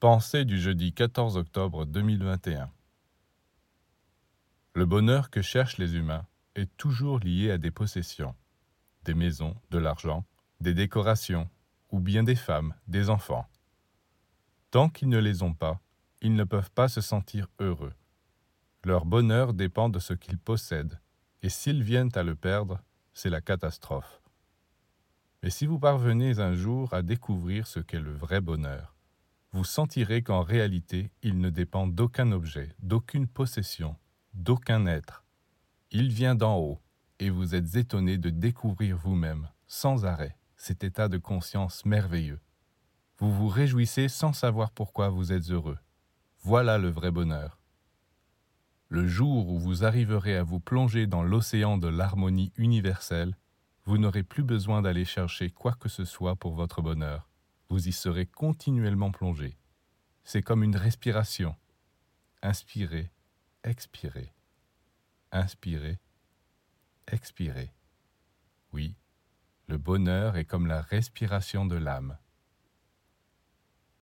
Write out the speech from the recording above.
Pensée du jeudi 14 octobre 2021 Le bonheur que cherchent les humains est toujours lié à des possessions, des maisons, de l'argent, des décorations, ou bien des femmes, des enfants. Tant qu'ils ne les ont pas, ils ne peuvent pas se sentir heureux. Leur bonheur dépend de ce qu'ils possèdent, et s'ils viennent à le perdre, c'est la catastrophe. Mais si vous parvenez un jour à découvrir ce qu'est le vrai bonheur, vous sentirez qu'en réalité, il ne dépend d'aucun objet, d'aucune possession, d'aucun être. Il vient d'en haut, et vous êtes étonné de découvrir vous-même, sans arrêt, cet état de conscience merveilleux. Vous vous réjouissez sans savoir pourquoi vous êtes heureux. Voilà le vrai bonheur. Le jour où vous arriverez à vous plonger dans l'océan de l'harmonie universelle, vous n'aurez plus besoin d'aller chercher quoi que ce soit pour votre bonheur vous y serez continuellement plongé. C'est comme une respiration. Inspirez, expirez. Inspirez, expirez. Oui, le bonheur est comme la respiration de l'âme.